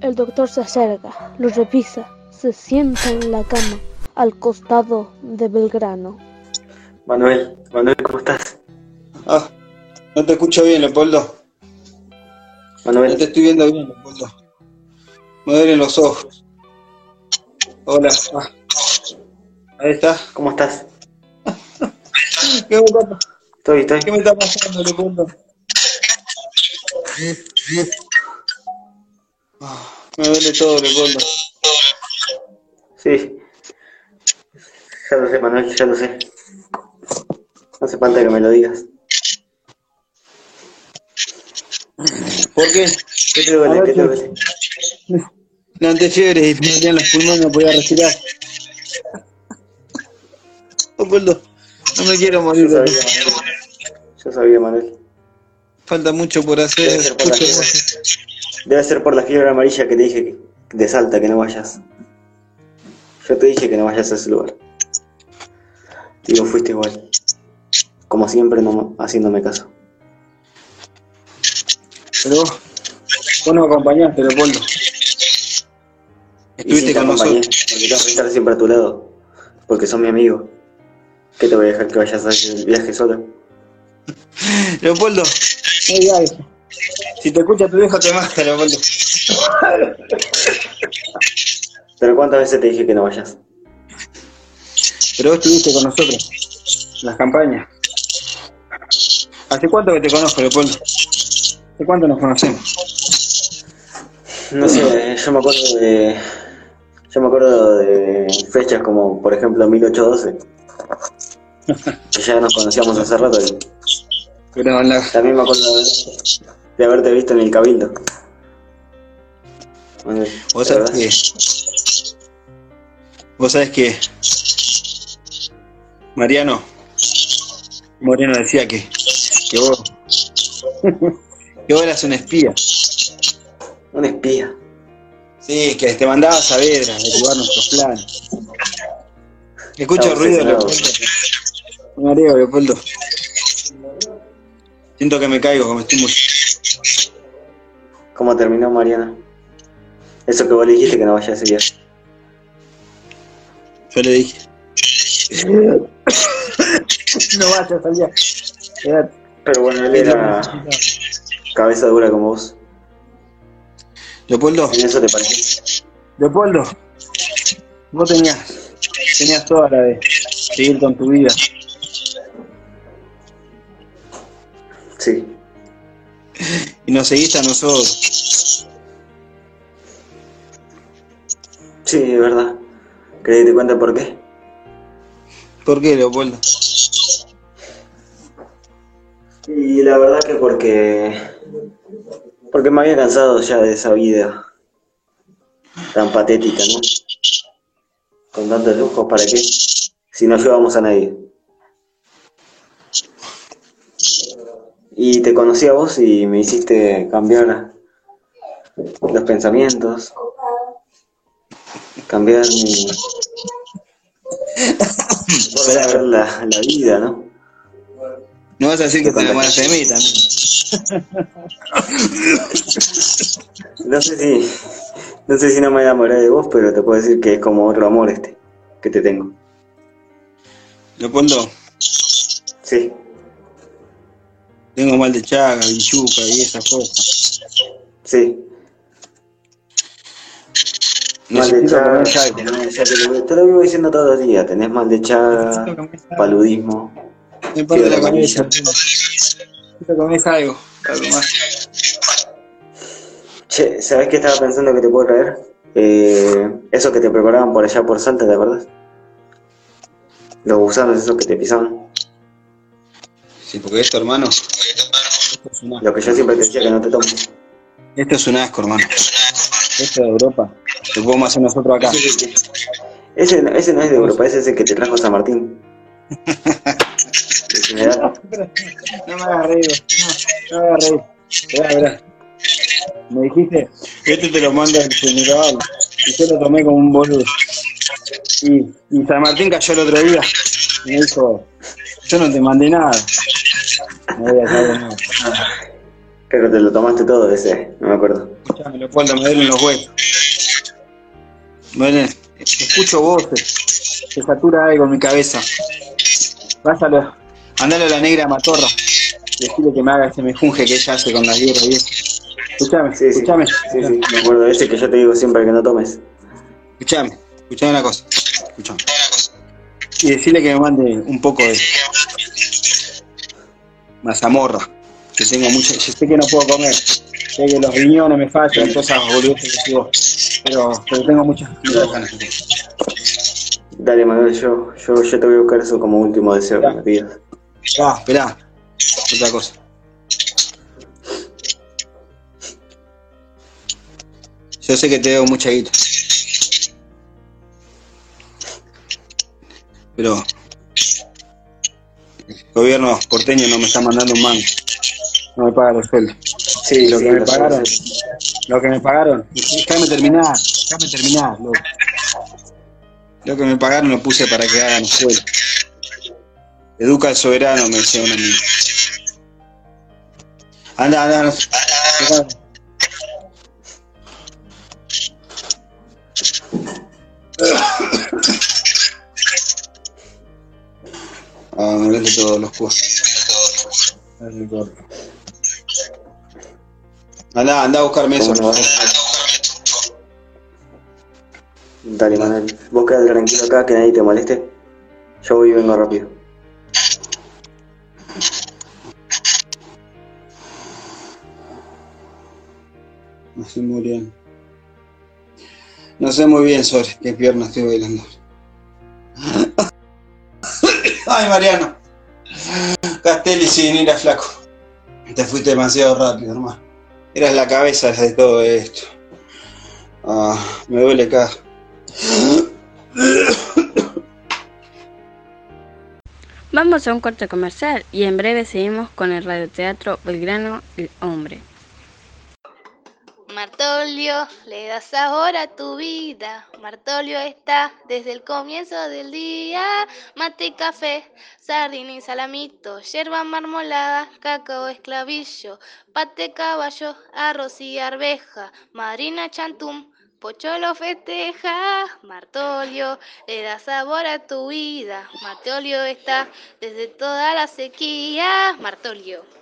El doctor se acerca, lo revisa, se sienta en la cama, al costado de Belgrano. Manuel, Manuel, ¿cómo estás? Ah, no te escucho bien, Leopoldo. Manuel. No te estoy viendo bien, Leopoldo. Me duelen los ojos. Hola. Ah. Ahí está. ¿Cómo estás? ¿Qué me está, Estoy, estoy. qué me está pasando, Leopoldo? Me duele todo, Leopoldo. Sí. Ya lo sé, Manuel, ya lo sé. No hace falta que me lo digas. ¿Por qué? ¿Qué te duele? ¿Qué te duele? Fiebre y me dolían los pulmones, no podía respirar. Leopoldo, no me quiero morir. Yo sabía. Manuel. Yo sabía, Manuel. Falta mucho por hacer. por mucho por- Debe ser por la fiebre amarilla que te dije que, de Salta que no vayas. Yo te dije que no vayas a ese lugar. Y vos fuiste igual. Como siempre, no haciéndome caso. Pero vos, vos nos acompañaste, Leopoldo. Estuviste te con nosotros. porque tengo que estar siempre a tu lado. Porque sos mi amigo. ¿Qué te voy a dejar que vayas a hacer el viaje solo? Leopoldo, no digas eso. Si te escucha tu viejo te mata, Leopoldo. Pero ¿cuántas veces te dije que no vayas? Pero vos estuviste con nosotros. en Las campañas. ¿Hace cuánto que te conozco, Leopoldo? ¿Hace cuánto nos conocemos? No sé, yo me acuerdo de. Yo me acuerdo de fechas como, por ejemplo, 1812. Que ya nos conocíamos hace rato. Y Pero la... también me acuerdo de, de haberte visto en el Cabildo. Bueno, Vos ¿de sabés que... Vos sabés que... Mariano Moreno decía que... Que vos... que vos eras un espía. Un espía. Sí, que te mandaba a saber, a averiguar nuestros planes. Escucho ruido. Leopoldo. Mareo, Leopoldo. Siento que me caigo, que me estoy muriendo. ¿Cómo terminó Mariana? Eso que vos le dijiste que no vayas a viaje. Yo le dije. no vayas allá. Quédate. Pero bueno, él era cabeza dura como vos. Leopoldo, ¿En eso te parece? Leopoldo, vos tenías, tenías toda la de seguir con tu vida. Sí. Y nos seguiste a nosotros. Sí, es verdad. ¿Querés que te cuente por qué? ¿Por qué, Leopoldo? Y la verdad que porque. Porque me había cansado ya de esa vida tan patética, ¿no? Con tantos lujos, ¿para qué? Si no llevamos a nadie. Y te conocí a vos y me hiciste cambiar los pensamientos, cambiar mi. volver a ver la, la vida, ¿no? No vas a decir que te enamoraste de mí. No sé si. No sé si no me enamoré de vos, pero te puedo decir que es como otro amor este que te tengo. Leopoldo, Sí. Tengo mal de chaga, bichuca y esas cosas. Sí. Mal de chaga, te, lo, te vivo diciendo todos los días, tenés mal de chaga, paludismo. Me parte la Sí, cabeza. Comer algo, algo más. Che, ¿sabés qué estaba pensando que te puedo traer? Eh, eso que te preparaban por allá por Salta, ¿te acordás? Los gusanos esos que te pisaban. Sí, porque esto, hermano. Esto es un asco. Lo que yo siempre te decía que no te tomes. Esto es un asco, hermano. Esto de Europa. Lo podemos hacer nosotros acá. Ese, ese no es de Europa, ese es el que te trajo San Martín. No me hagas reír, no, no me hagas reír. Verá, verá. Me dijiste, este te lo manda el general. Y yo lo tomé como un boludo. Y, y San Martín cayó el otro día. Y me dijo, yo no te mandé nada. No voy a nada. Creo que te lo tomaste todo ese, no me acuerdo. Escuchame, Leopoldo, me duelen los huesos. Duelen, escucho voces. Se satura algo en mi cabeza. Pásalo, andale a la negra matorra. Decirle que me haga ese mejunje que ella hace con la hierba y eso. Escuchame, Sí, sí, escuchame. sí, sí, me acuerdo de ese que yo te digo siempre que no tomes. Escuchame, escuchame una cosa. Escuchame. Y decirle que me mande un poco de mazamorra. Que tengo mucho. Yo sé que no puedo comer. Sé que los riñones me fallan, esas boludeces que. Pero, pero tengo muchas, muchas ganas. Dale, Manuel, yo, yo, yo te voy a buscar eso como último deseo que me pidas. Ah, esperá. Otra cosa. Yo sé que te debo mucha guita. Pero el gobierno porteño no me está mandando un mango. No me paga los sueldos. Sí, lo sí, que me pagaron, lo que me pagaron, déjame terminar, déjame terminar, loco. Lo que me pagaron lo puse para que hagan escuela. Educa al soberano, me decía un amigo. Anda, anda, anda. Duele todos los juegos. Anda, anda a buscarme eso. Dale, Manuel. Vos quedate tranquilo acá, que nadie te moleste. Yo voy y vengo rápido. No sé muy bien. No sé muy bien sobre qué pierna estoy bailando. Ay, Mariano. Castelli sin ir a flaco. Te fuiste demasiado rápido, hermano. Eras la cabeza de todo esto. Ah, me duele acá. Vamos a un corte comercial y en breve seguimos con el radioteatro Belgrano El Hombre. Martolio, le das sabor a tu vida. Martolio está desde el comienzo del día. Mate café, sardina y salamito, yerba marmolada, cacao esclavillo, pate caballo, arroz y arveja, madrina chantum. Pocholo festeja, Martolio, le da sabor a tu vida. Martolio está desde toda la sequía. Martolio.